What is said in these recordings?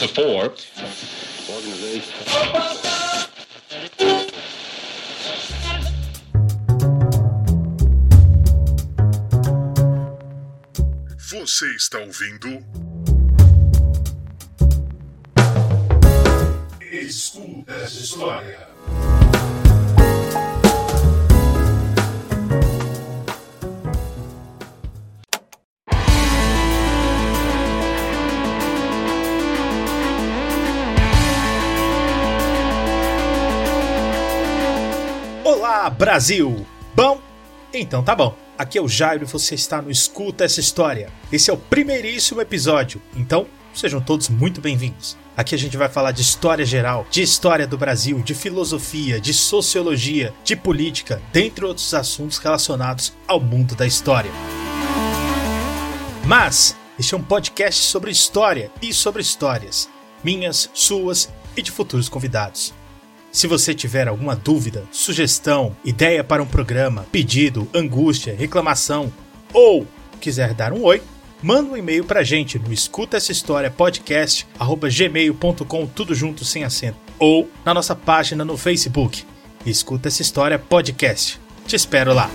to four. Você está ouvindo? Escuta essa história. Brasil! Bom? Então tá bom. Aqui é o Jairo e você está no Escuta essa História. Esse é o primeiríssimo episódio, então sejam todos muito bem-vindos. Aqui a gente vai falar de história geral, de história do Brasil, de filosofia, de sociologia, de política, dentre outros assuntos relacionados ao mundo da história. Mas este é um podcast sobre história e sobre histórias, minhas, suas e de futuros convidados. Se você tiver alguma dúvida, sugestão, ideia para um programa, pedido, angústia, reclamação ou quiser dar um oi, manda um e-mail pra gente no escuta essa história podcast gmail.com tudo junto sem acento ou na nossa página no Facebook Escuta essa história podcast. Te espero lá.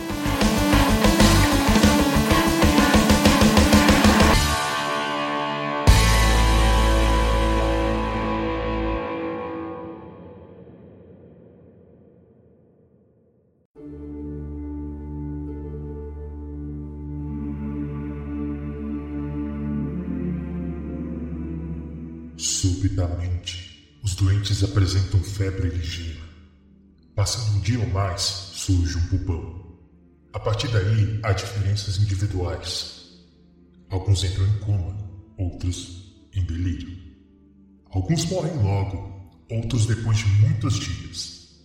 Apresentam febre ligeira. Passando um dia ou mais, surge um pulpão. A partir daí, há diferenças individuais. Alguns entram em coma, outros em delírio. Alguns morrem logo, outros depois de muitos dias.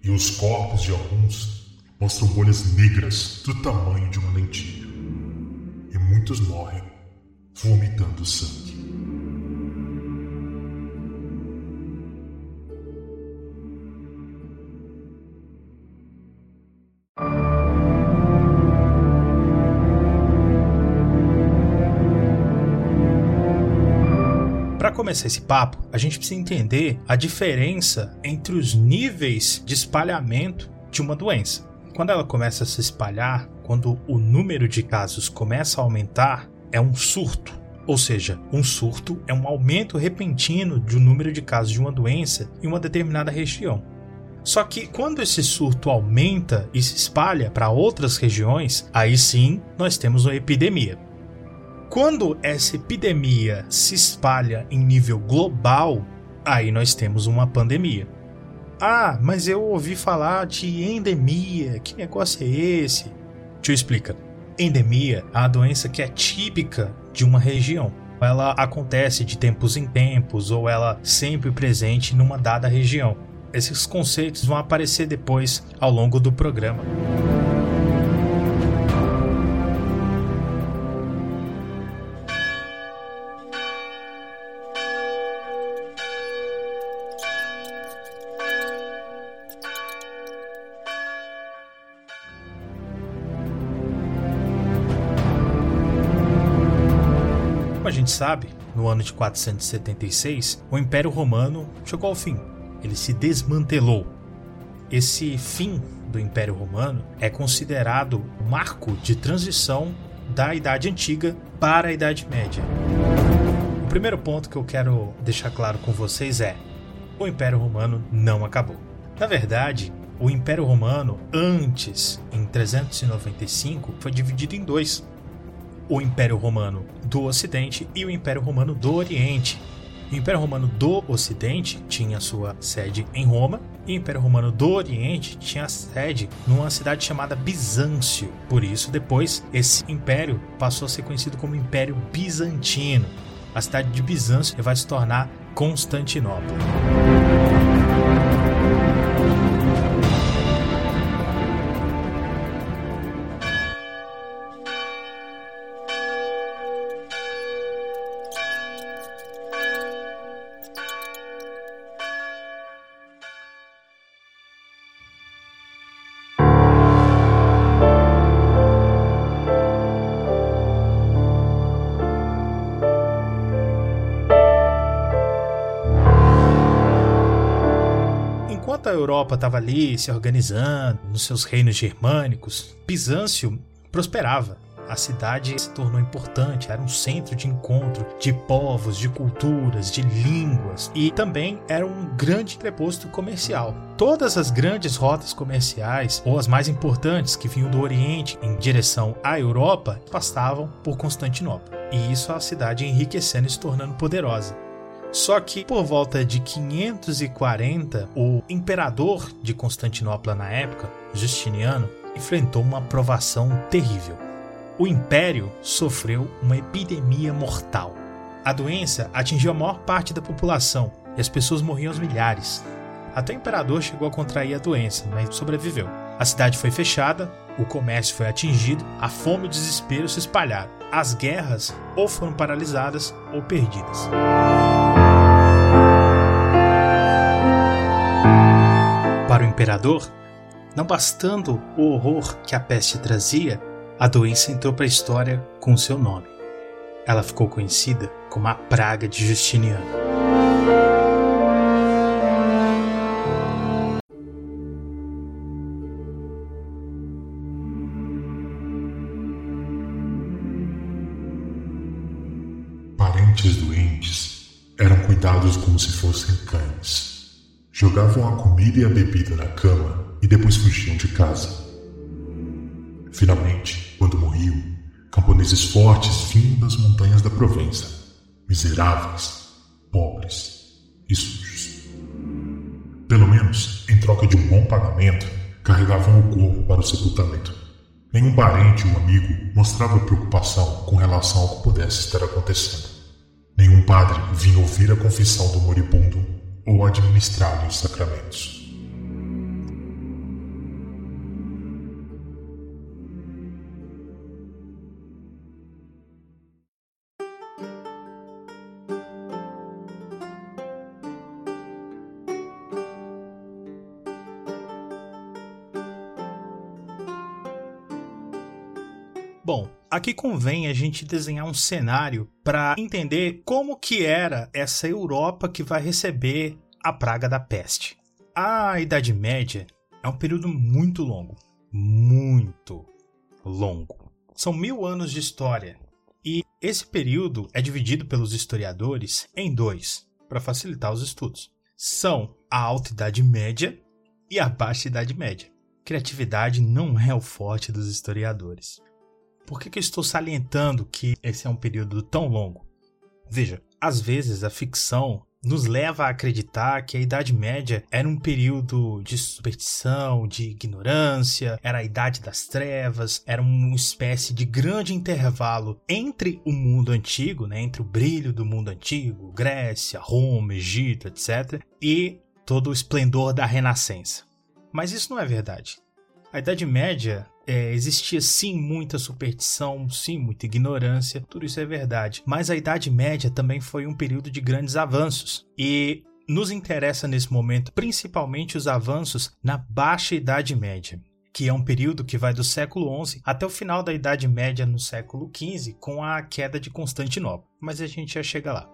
E os corpos de alguns mostram bolhas negras do tamanho de uma lentilha. E muitos morrem vomitando sangue. Começar esse papo, a gente precisa entender a diferença entre os níveis de espalhamento de uma doença. Quando ela começa a se espalhar, quando o número de casos começa a aumentar, é um surto. Ou seja, um surto é um aumento repentino do número de casos de uma doença em uma determinada região. Só que quando esse surto aumenta e se espalha para outras regiões, aí sim nós temos uma epidemia. Quando essa epidemia se espalha em nível global, aí nós temos uma pandemia. Ah, mas eu ouvi falar de endemia. Que negócio é esse? Deixa eu explicar. Endemia é a doença que é típica de uma região. Ela acontece de tempos em tempos ou ela sempre presente numa dada região. Esses conceitos vão aparecer depois ao longo do programa. Sabe, no ano de 476, o Império Romano chegou ao fim. Ele se desmantelou. Esse fim do Império Romano é considerado o marco de transição da Idade Antiga para a Idade Média. O primeiro ponto que eu quero deixar claro com vocês é: o Império Romano não acabou. Na verdade, o Império Romano, antes, em 395, foi dividido em dois o Império Romano do Ocidente e o Império Romano do Oriente. O Império Romano do Ocidente tinha sua sede em Roma e o Império Romano do Oriente tinha sede numa cidade chamada Bizâncio. Por isso, depois, esse império passou a ser conhecido como Império Bizantino. A cidade de Bizâncio vai se tornar Constantinopla. Enquanto a Europa estava ali se organizando nos seus reinos germânicos, Bizâncio prosperava. A cidade se tornou importante, era um centro de encontro de povos, de culturas, de línguas e também era um grande entreposto comercial. Todas as grandes rotas comerciais, ou as mais importantes que vinham do Oriente em direção à Europa, passavam por Constantinopla. E isso a cidade enriquecendo e se tornando poderosa. Só que por volta de 540, o imperador de Constantinopla na época, Justiniano, enfrentou uma provação terrível o império sofreu uma epidemia mortal. A doença atingiu a maior parte da população e as pessoas morriam aos milhares. Até o imperador chegou a contrair a doença, mas sobreviveu. A cidade foi fechada, o comércio foi atingido, a fome e o desespero se espalharam. As guerras ou foram paralisadas ou perdidas. Imperador, não bastando o horror que a peste trazia, a doença entrou para a história com seu nome. Ela ficou conhecida como a Praga de Justiniano. Parentes doentes eram cuidados como se fossem cães. Jogavam a comida e a bebida na cama e depois fugiam de casa. Finalmente, quando morriam, camponeses fortes vinham das montanhas da Provença, miseráveis, pobres e sujos. Pelo menos, em troca de um bom pagamento, carregavam o corpo para o sepultamento. Nenhum parente ou amigo mostrava preocupação com relação ao que pudesse estar acontecendo. Nenhum padre vinha ouvir a confissão do moribundo ou administrar-lhe os sacramentos. Aqui convém a gente desenhar um cenário para entender como que era essa Europa que vai receber a praga da peste. A Idade Média é um período muito longo, muito longo. São mil anos de história e esse período é dividido pelos historiadores em dois, para facilitar os estudos. São a Alta Idade Média e a Baixa Idade Média. Criatividade não é o forte dos historiadores. Por que, que eu estou salientando que esse é um período tão longo? Veja, às vezes a ficção nos leva a acreditar que a Idade Média era um período de superstição, de ignorância, era a Idade das Trevas, era uma espécie de grande intervalo entre o mundo antigo, né, entre o brilho do mundo antigo, Grécia, Roma, Egito, etc., e todo o esplendor da Renascença. Mas isso não é verdade. A Idade Média é, existia sim muita superstição, sim muita ignorância, tudo isso é verdade. Mas a Idade Média também foi um período de grandes avanços. E nos interessa nesse momento principalmente os avanços na Baixa Idade Média que é um período que vai do século XI até o final da Idade Média no século XV, com a queda de Constantinopla. Mas a gente já chega lá.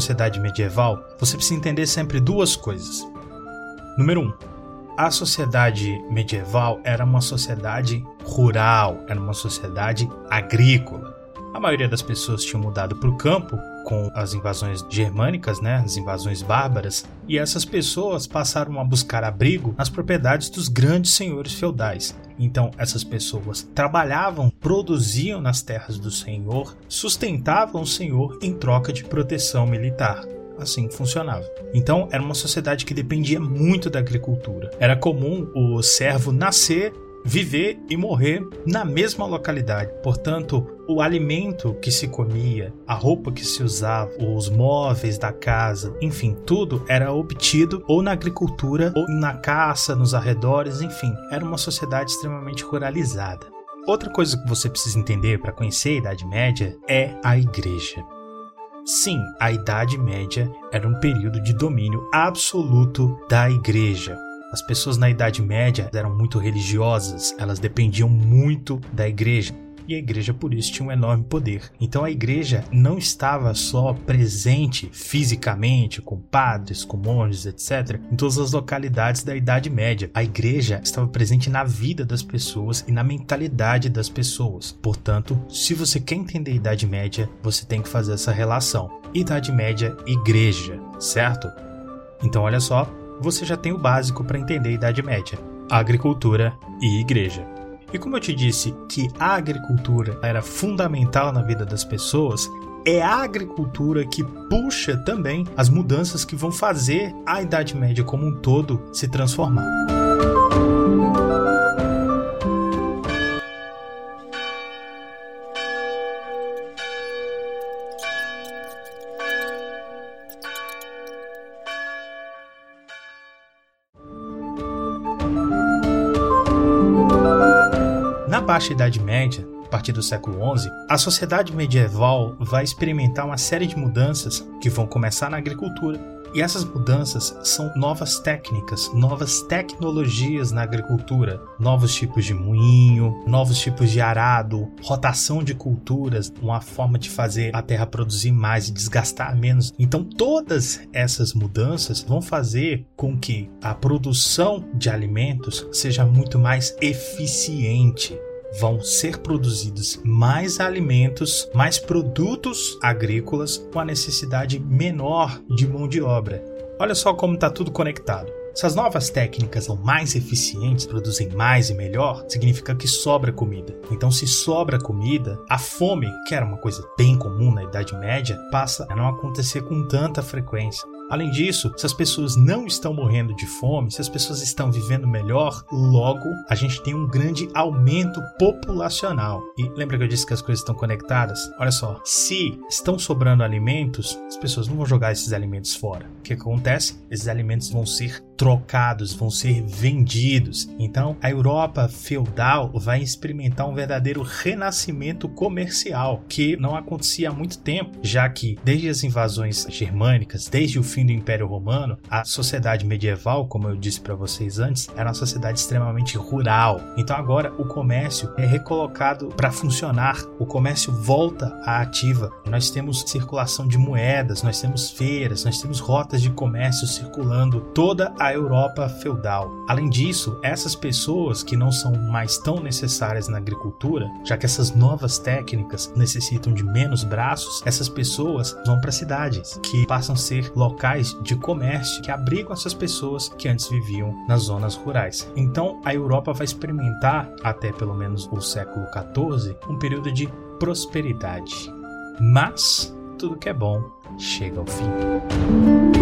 Sociedade medieval, você precisa entender sempre duas coisas. Número 1. Um, a sociedade medieval era uma sociedade rural, era uma sociedade agrícola. A maioria das pessoas tinha mudado para o campo com as invasões germânicas, né, as invasões bárbaras, e essas pessoas passaram a buscar abrigo nas propriedades dos grandes senhores feudais. Então, essas pessoas trabalhavam, produziam nas terras do senhor, sustentavam o senhor em troca de proteção militar assim funcionava. Então, era uma sociedade que dependia muito da agricultura. Era comum o servo nascer viver e morrer na mesma localidade. Portanto, o alimento que se comia, a roupa que se usava, os móveis da casa, enfim, tudo era obtido ou na agricultura ou na caça, nos arredores, enfim, era uma sociedade extremamente ruralizada. Outra coisa que você precisa entender para conhecer a Idade Média é a igreja. Sim, a Idade Média era um período de domínio absoluto da Igreja. As pessoas na Idade Média eram muito religiosas, elas dependiam muito da igreja e a igreja por isso tinha um enorme poder. Então a igreja não estava só presente fisicamente com padres, com monges, etc, em todas as localidades da Idade Média. A igreja estava presente na vida das pessoas e na mentalidade das pessoas. Portanto, se você quer entender a Idade Média, você tem que fazer essa relação. Idade Média, igreja, certo? Então olha só, você já tem o básico para entender a Idade Média: agricultura e igreja. E como eu te disse que a agricultura era fundamental na vida das pessoas, é a agricultura que puxa também as mudanças que vão fazer a Idade Média como um todo se transformar. Baixa Idade Média, a partir do século XI, a sociedade medieval vai experimentar uma série de mudanças que vão começar na agricultura. E essas mudanças são novas técnicas, novas tecnologias na agricultura, novos tipos de moinho, novos tipos de arado, rotação de culturas, uma forma de fazer a terra produzir mais e desgastar menos. Então, todas essas mudanças vão fazer com que a produção de alimentos seja muito mais eficiente vão ser produzidos mais alimentos, mais produtos agrícolas com a necessidade menor de mão de obra. Olha só como está tudo conectado. Se as novas técnicas são mais eficientes, produzem mais e melhor, significa que sobra comida. Então, se sobra comida, a fome, que era uma coisa bem comum na Idade Média, passa a não acontecer com tanta frequência. Além disso, se as pessoas não estão morrendo de fome, se as pessoas estão vivendo melhor, logo a gente tem um grande aumento populacional. E lembra que eu disse que as coisas estão conectadas? Olha só, se estão sobrando alimentos, as pessoas não vão jogar esses alimentos fora. O que acontece? Esses alimentos vão ser trocados, vão ser vendidos. Então, a Europa feudal vai experimentar um verdadeiro renascimento comercial que não acontecia há muito tempo, já que desde as invasões germânicas, desde o fim do Império Romano, a sociedade medieval, como eu disse para vocês antes, era uma sociedade extremamente rural. Então, agora o comércio é recolocado para funcionar, o comércio volta à ativa. Nós temos circulação de moedas, nós temos feiras, nós temos rotas de comércio circulando toda a a Europa feudal. Além disso, essas pessoas que não são mais tão necessárias na agricultura, já que essas novas técnicas necessitam de menos braços, essas pessoas vão para cidades, que passam a ser locais de comércio que abrigam essas pessoas que antes viviam nas zonas rurais. Então, a Europa vai experimentar, até pelo menos o século XIV, um período de prosperidade. Mas tudo que é bom chega ao fim.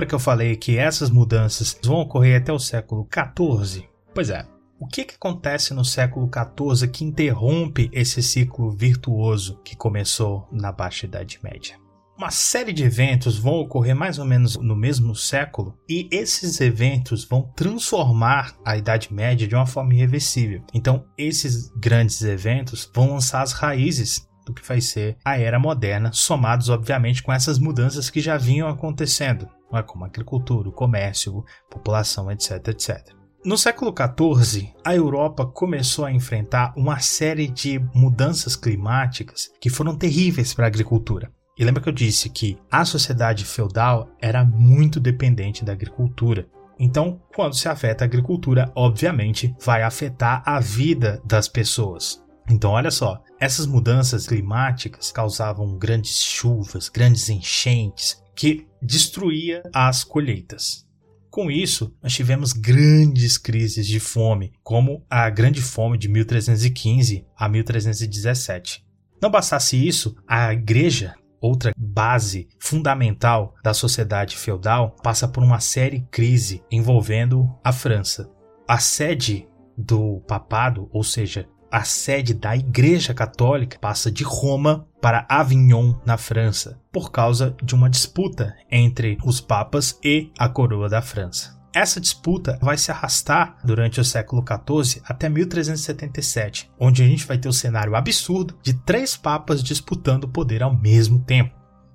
Lembra que eu falei que essas mudanças vão ocorrer até o século XIV? Pois é. O que, que acontece no século XIV que interrompe esse ciclo virtuoso que começou na Baixa Idade Média? Uma série de eventos vão ocorrer mais ou menos no mesmo século e esses eventos vão transformar a Idade Média de uma forma irreversível. Então, esses grandes eventos vão lançar as raízes do que vai ser a era moderna, somados obviamente com essas mudanças que já vinham acontecendo é? como agricultura, o comércio, população, etc, etc. No século XIV, a Europa começou a enfrentar uma série de mudanças climáticas que foram terríveis para a agricultura. E lembra que eu disse que a sociedade feudal era muito dependente da agricultura. Então, quando se afeta a agricultura, obviamente vai afetar a vida das pessoas. Então, olha só, essas mudanças climáticas causavam grandes chuvas, grandes enchentes, que destruía as colheitas. Com isso, nós tivemos grandes crises de fome, como a Grande Fome de 1315 a 1317. Não bastasse isso, a igreja outra base fundamental da sociedade feudal, passa por uma séria crise envolvendo a França. A sede do papado, ou seja, a sede da Igreja Católica, passa de Roma para Avignon, na França, por causa de uma disputa entre os papas e a coroa da França. Essa disputa vai se arrastar durante o século XIV até 1377, onde a gente vai ter o cenário absurdo de três papas disputando o poder ao mesmo tempo.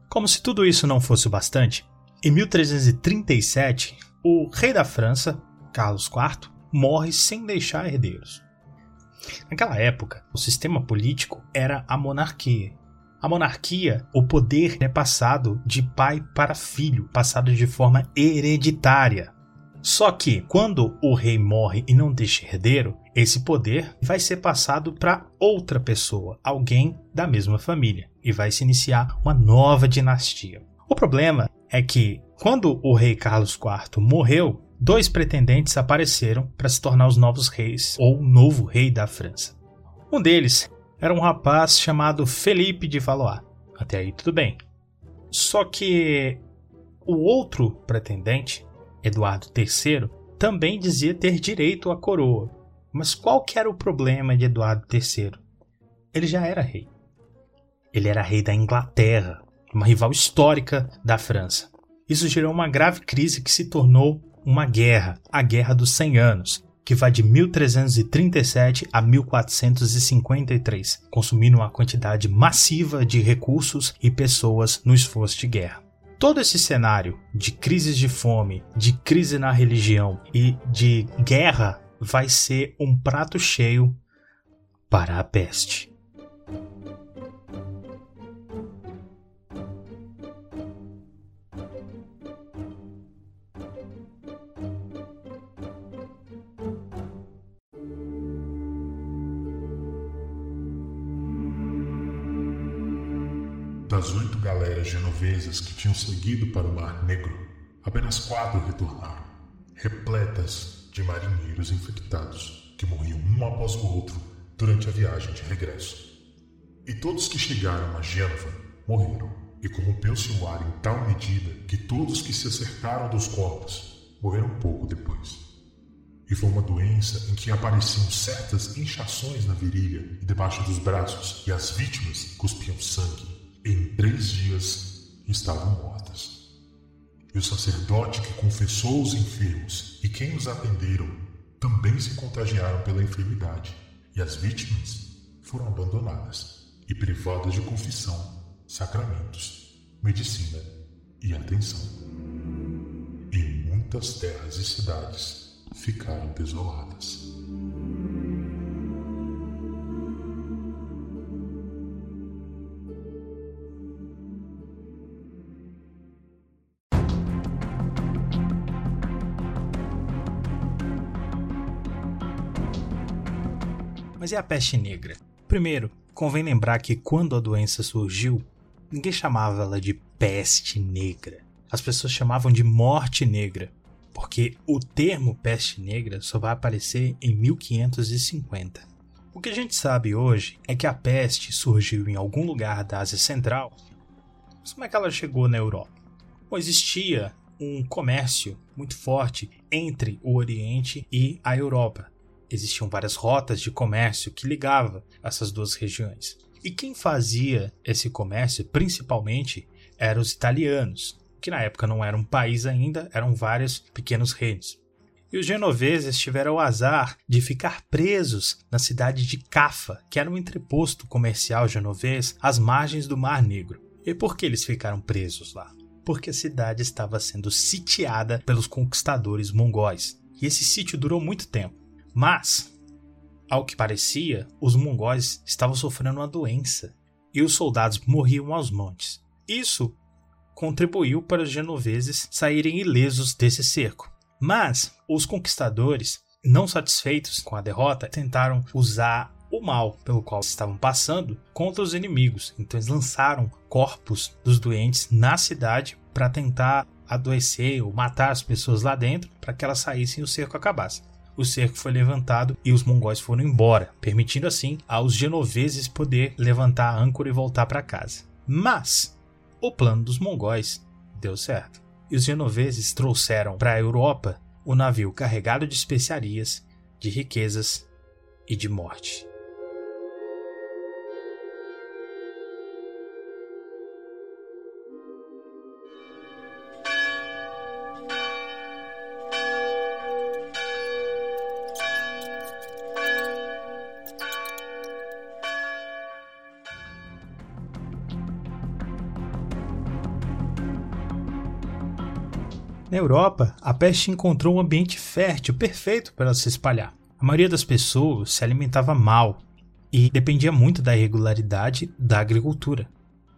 Como se tudo isso não fosse o bastante, em 1337, o rei da França, Carlos IV, morre sem deixar herdeiros. Naquela época, o sistema político era a monarquia. A monarquia, o poder é passado de pai para filho, passado de forma hereditária. Só que, quando o rei morre e não deixa herdeiro, esse poder vai ser passado para outra pessoa, alguém da mesma família, e vai se iniciar uma nova dinastia. O problema é que, quando o rei Carlos IV morreu, dois pretendentes apareceram para se tornar os novos reis, ou novo rei da França. Um deles era um rapaz chamado Felipe de Valois. Até aí tudo bem. Só que o outro pretendente Eduardo III, também dizia ter direito à coroa. Mas qual que era o problema de Eduardo III? Ele já era rei. Ele era rei da Inglaterra, uma rival histórica da França. Isso gerou uma grave crise que se tornou uma guerra, a Guerra dos Cem Anos, que vai de 1337 a 1453, consumindo uma quantidade massiva de recursos e pessoas no esforço de guerra. Todo esse cenário de crises de fome, de crise na religião e de guerra vai ser um prato cheio para a peste. Das oito galeras genovesas que tinham seguido para o Mar Negro, apenas quatro retornaram, repletas de marinheiros infectados que morriam um após o outro durante a viagem de regresso. E todos que chegaram a Gênova morreram, e corrompeu-se o ar em tal medida que todos que se acercaram dos corpos morreram pouco depois. E foi uma doença em que apareciam certas inchações na virilha e debaixo dos braços, e as vítimas cuspiam sangue em três dias estavam mortas. E o sacerdote que confessou os enfermos e quem os atenderam também se contagiaram pela enfermidade, e as vítimas foram abandonadas e privadas de confissão, sacramentos, medicina e atenção. E muitas terras e cidades ficaram desoladas. Mas e a peste negra? Primeiro, convém lembrar que quando a doença surgiu, ninguém chamava ela de peste negra. As pessoas chamavam de morte negra, porque o termo peste negra só vai aparecer em 1550. O que a gente sabe hoje é que a peste surgiu em algum lugar da Ásia Central. Mas como é que ela chegou na Europa? Bom, existia um comércio muito forte entre o Oriente e a Europa existiam várias rotas de comércio que ligavam essas duas regiões. E quem fazia esse comércio principalmente eram os italianos, que na época não era um país ainda, eram vários pequenos reinos. E os genoveses tiveram o azar de ficar presos na cidade de Cafa, que era um entreposto comercial genovês às margens do Mar Negro. E por que eles ficaram presos lá? Porque a cidade estava sendo sitiada pelos conquistadores mongóis. E esse sítio durou muito tempo. Mas, ao que parecia, os mongóis estavam sofrendo uma doença e os soldados morriam aos montes. Isso contribuiu para os genoveses saírem ilesos desse cerco. Mas os conquistadores, não satisfeitos com a derrota, tentaram usar o mal pelo qual estavam passando contra os inimigos. Então eles lançaram corpos dos doentes na cidade para tentar adoecer ou matar as pessoas lá dentro para que elas saíssem e o cerco acabasse o cerco foi levantado e os mongóis foram embora, permitindo assim aos genoveses poder levantar a âncora e voltar para casa. Mas o plano dos mongóis deu certo. E os genoveses trouxeram para a Europa o navio carregado de especiarias, de riquezas e de morte. Na Europa, a peste encontrou um ambiente fértil perfeito para se espalhar. A maioria das pessoas se alimentava mal e dependia muito da irregularidade da agricultura.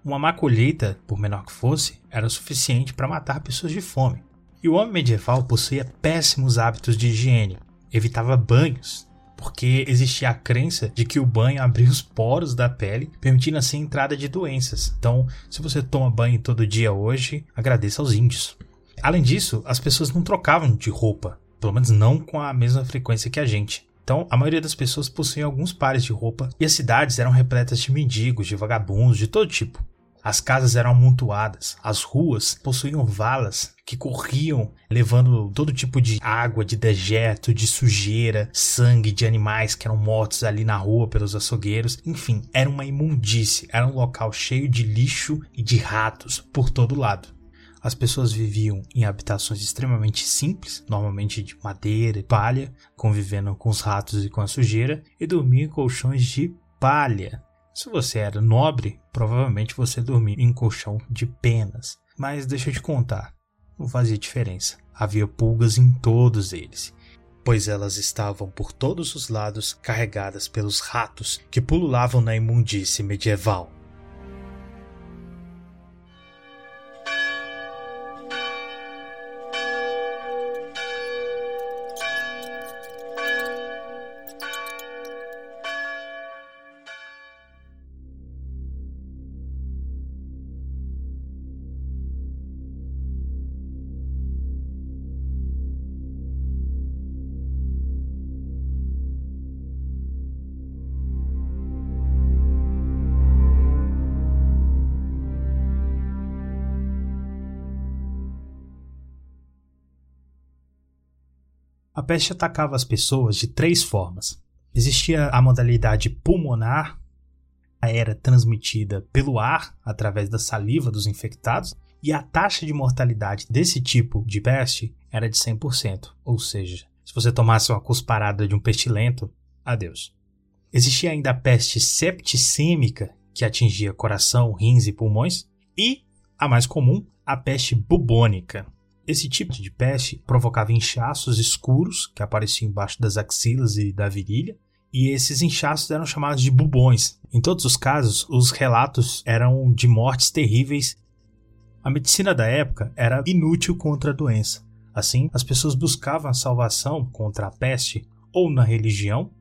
Uma má colheita, por menor que fosse, era suficiente para matar pessoas de fome. E o homem medieval possuía péssimos hábitos de higiene, evitava banhos, porque existia a crença de que o banho abria os poros da pele, permitindo assim a entrada de doenças. Então, se você toma banho todo dia hoje, agradeça aos índios. Além disso, as pessoas não trocavam de roupa, pelo menos não com a mesma frequência que a gente. Então, a maioria das pessoas possuía alguns pares de roupa e as cidades eram repletas de mendigos, de vagabundos, de todo tipo. As casas eram amontoadas, as ruas possuíam valas que corriam levando todo tipo de água, de dejeto, de sujeira, sangue de animais que eram mortos ali na rua pelos açougueiros. Enfim, era uma imundície, era um local cheio de lixo e de ratos por todo lado. As pessoas viviam em habitações extremamente simples, normalmente de madeira e palha, convivendo com os ratos e com a sujeira, e dormiam em colchões de palha. Se você era nobre, provavelmente você dormia em colchão de penas. Mas deixa eu te contar, não fazia diferença. Havia pulgas em todos eles, pois elas estavam por todos os lados carregadas pelos ratos que pululavam na imundície medieval. Peste atacava as pessoas de três formas. Existia a modalidade pulmonar, era transmitida pelo ar através da saliva dos infectados, e a taxa de mortalidade desse tipo de peste era de 100%, ou seja, se você tomasse uma cusparada de um pestilento, adeus. Existia ainda a peste septicêmica, que atingia coração, rins e pulmões, e a mais comum, a peste bubônica, esse tipo de peste provocava inchaços escuros que apareciam embaixo das axilas e da virilha, e esses inchaços eram chamados de bubões. Em todos os casos, os relatos eram de mortes terríveis. A medicina da época era inútil contra a doença. Assim, as pessoas buscavam a salvação contra a peste ou na religião.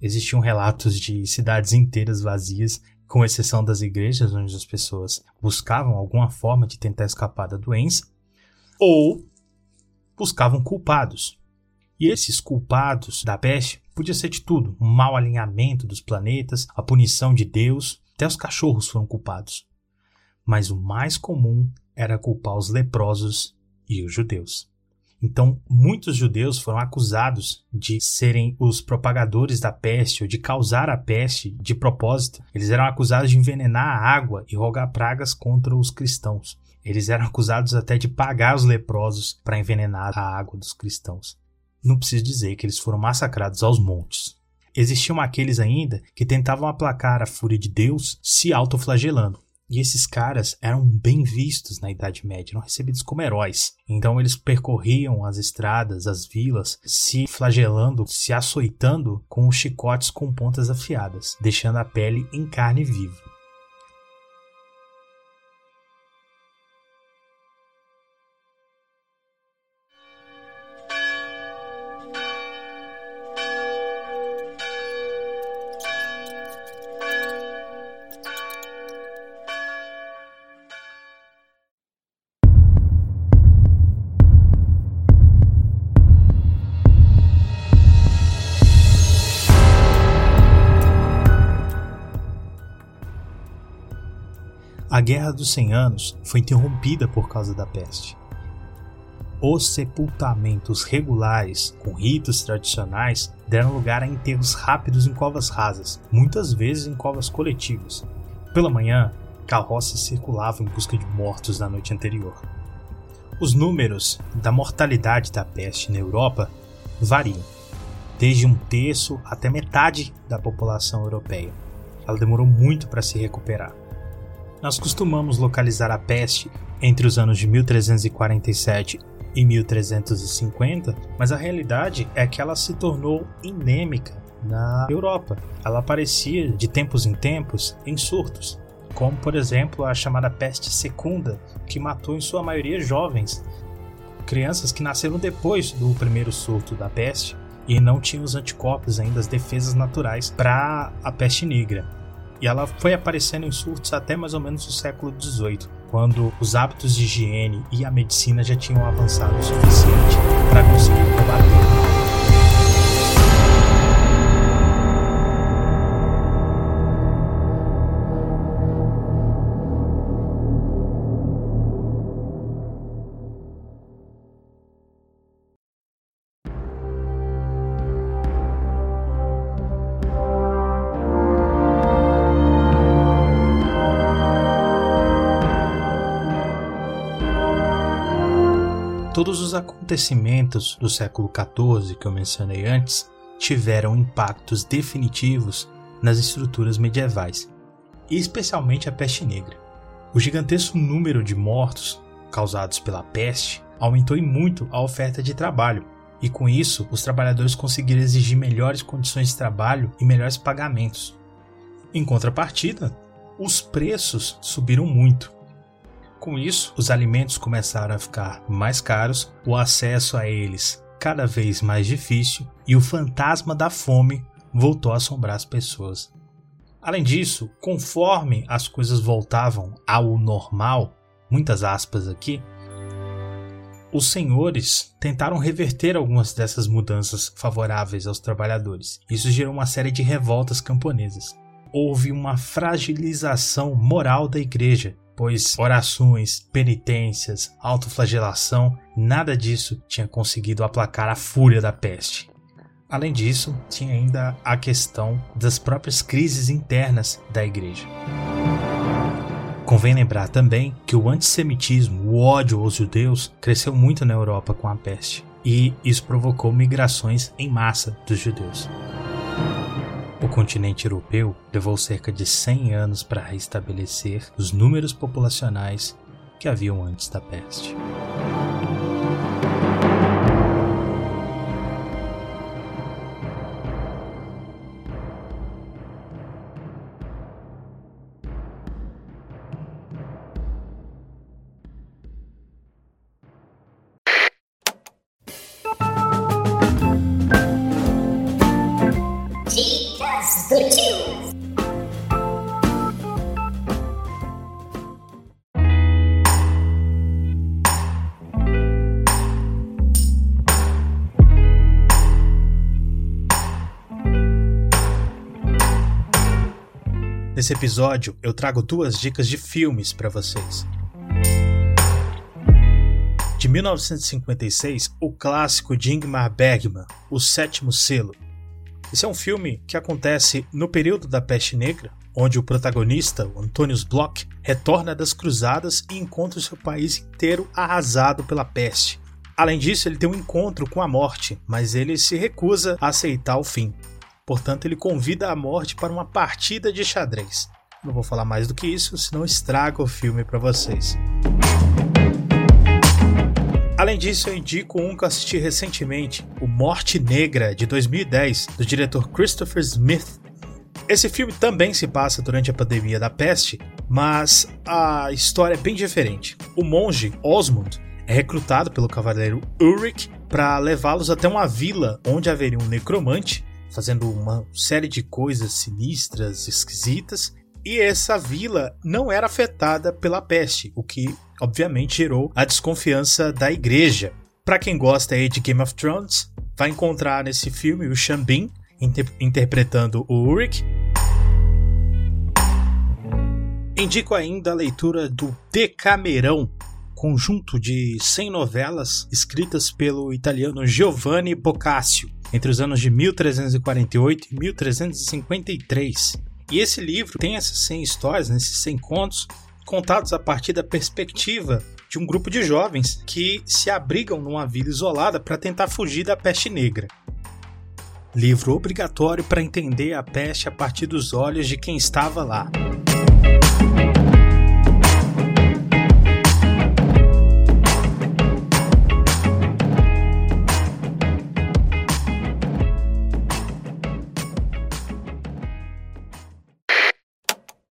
Existiam relatos de cidades inteiras vazias, com exceção das igrejas, onde as pessoas buscavam alguma forma de tentar escapar da doença ou buscavam culpados. E esses culpados da peste podia ser de tudo: um mau alinhamento dos planetas, a punição de Deus, até os cachorros foram culpados. Mas o mais comum era culpar os leprosos e os judeus. Então, muitos judeus foram acusados de serem os propagadores da peste ou de causar a peste de propósito. Eles eram acusados de envenenar a água e rogar pragas contra os cristãos. Eles eram acusados até de pagar os leprosos para envenenar a água dos cristãos. Não preciso dizer que eles foram massacrados aos montes. Existiam aqueles ainda que tentavam aplacar a fúria de Deus se autoflagelando. E esses caras eram bem vistos na Idade Média, eram recebidos como heróis. Então eles percorriam as estradas, as vilas, se flagelando, se açoitando com chicotes com pontas afiadas, deixando a pele em carne viva. A Guerra dos Cem Anos foi interrompida por causa da peste. Os sepultamentos regulares, com ritos tradicionais, deram lugar a enterros rápidos em covas rasas, muitas vezes em covas coletivas. Pela manhã, carroças circulavam em busca de mortos da noite anterior. Os números da mortalidade da peste na Europa variam, desde um terço até metade da população europeia. Ela demorou muito para se recuperar. Nós costumamos localizar a peste entre os anos de 1347 e 1350, mas a realidade é que ela se tornou endêmica na Europa. Ela aparecia de tempos em tempos em surtos, como por exemplo a chamada peste secunda, que matou em sua maioria jovens, crianças que nasceram depois do primeiro surto da peste e não tinham os anticorpos ainda, as defesas naturais para a peste negra. E ela foi aparecendo em surtos até mais ou menos o século XVIII, quando os hábitos de higiene e a medicina já tinham avançado o suficiente para conseguir combater. Todos os acontecimentos do século XIV que eu mencionei antes tiveram impactos definitivos nas estruturas medievais, e especialmente a peste negra. O gigantesco número de mortos causados pela peste aumentou muito a oferta de trabalho, e com isso os trabalhadores conseguiram exigir melhores condições de trabalho e melhores pagamentos. Em contrapartida, os preços subiram muito, com isso, os alimentos começaram a ficar mais caros, o acesso a eles cada vez mais difícil e o fantasma da fome voltou a assombrar as pessoas. Além disso, conforme as coisas voltavam ao normal, muitas aspas aqui, os senhores tentaram reverter algumas dessas mudanças favoráveis aos trabalhadores. Isso gerou uma série de revoltas camponesas. Houve uma fragilização moral da igreja, pois orações, penitências, autoflagelação, nada disso tinha conseguido aplacar a fúria da peste. Além disso, tinha ainda a questão das próprias crises internas da igreja. Convém lembrar também que o antissemitismo, o ódio aos judeus, cresceu muito na Europa com a peste, e isso provocou migrações em massa dos judeus. O continente europeu levou cerca de 100 anos para restabelecer os números populacionais que haviam antes da peste. Episódio, eu trago duas dicas de filmes para vocês. De 1956, o clássico de Ingmar Bergman, O Sétimo Selo. Esse é um filme que acontece no período da Peste Negra, onde o protagonista, o Antonius Bloch, retorna das cruzadas e encontra o seu país inteiro arrasado pela peste. Além disso, ele tem um encontro com a morte, mas ele se recusa a aceitar o fim. Portanto, ele convida a morte para uma partida de xadrez. Não vou falar mais do que isso, senão estrago o filme para vocês. Além disso, eu indico um que eu assisti recentemente, O Morte Negra, de 2010, do diretor Christopher Smith. Esse filme também se passa durante a pandemia da peste, mas a história é bem diferente. O monge Osmond é recrutado pelo cavaleiro Ulrich para levá-los até uma vila onde haveria um necromante fazendo uma série de coisas sinistras, esquisitas, e essa vila não era afetada pela peste, o que obviamente gerou a desconfiança da igreja. Para quem gosta aí de Game of Thrones, vai encontrar nesse filme o Bean inter interpretando o Ulrich. Indico ainda a leitura do Decamerão, conjunto de 100 novelas escritas pelo italiano Giovanni Boccaccio entre os anos de 1348 e 1353. E esse livro tem essas 100 histórias, esses 100 contos, contados a partir da perspectiva de um grupo de jovens que se abrigam numa vila isolada para tentar fugir da peste negra. Livro obrigatório para entender a peste a partir dos olhos de quem estava lá.